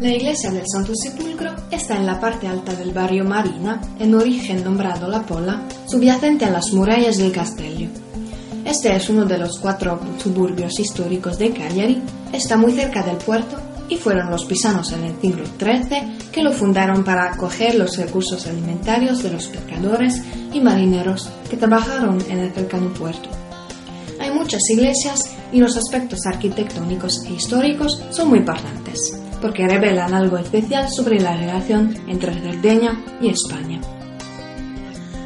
La iglesia del Santo Sepulcro está en la parte alta del barrio Marina, en origen nombrado La Pola, subyacente a las murallas del Castello. Este es uno de los cuatro suburbios históricos de Cagliari, está muy cerca del puerto y fueron los pisanos en el siglo XIII que lo fundaron para acoger los recursos alimentarios de los pescadores y marineros que trabajaron en el cercano puerto. Hay muchas iglesias y los aspectos arquitectónicos e históricos son muy importantes, porque revelan algo especial sobre la relación entre Cerdeña y España.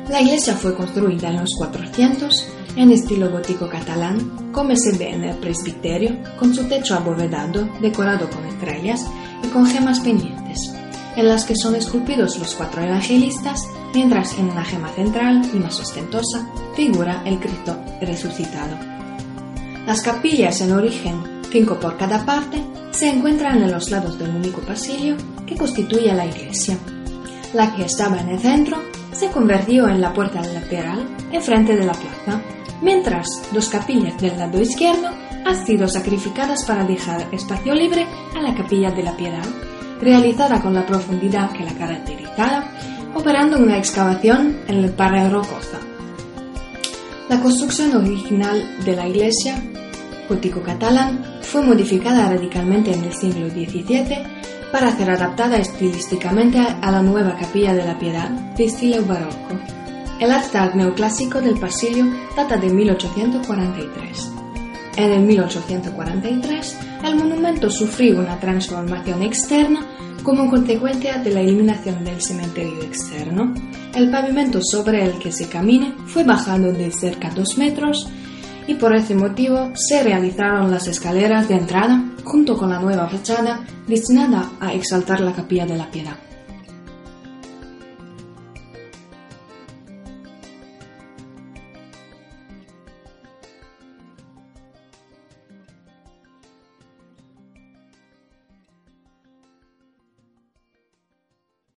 La iglesia fue construida en los 400 en estilo gótico catalán, como se ve en el presbiterio, con su techo abovedado, decorado con estrellas y con gemas pendientes, en las que son esculpidos los cuatro evangelistas, mientras en una gema central y más ostentosa figura el Cristo resucitado. Las capillas en origen, cinco por cada parte, se encuentran en los lados del único pasillo que constituye la iglesia. La que estaba en el centro se convirtió en la puerta lateral enfrente de la plaza mientras dos capillas del lado izquierdo han sido sacrificadas para dejar espacio libre a la capilla de la piedad, realizada con la profundidad que la caracterizaba, operando una excavación en el pared rocosa. La construcción original de la iglesia, gótico catalán, fue modificada radicalmente en el siglo XVII para ser adaptada estilísticamente a la nueva capilla de la piedad de estilo barroco. El altar neoclásico del pasillo data de 1843. En el 1843, el monumento sufrió una transformación externa como consecuencia de la eliminación del cementerio externo. El pavimento sobre el que se camina fue bajado de cerca 2 metros y por ese motivo se realizaron las escaleras de entrada junto con la nueva fachada destinada a exaltar la capilla de la piedad.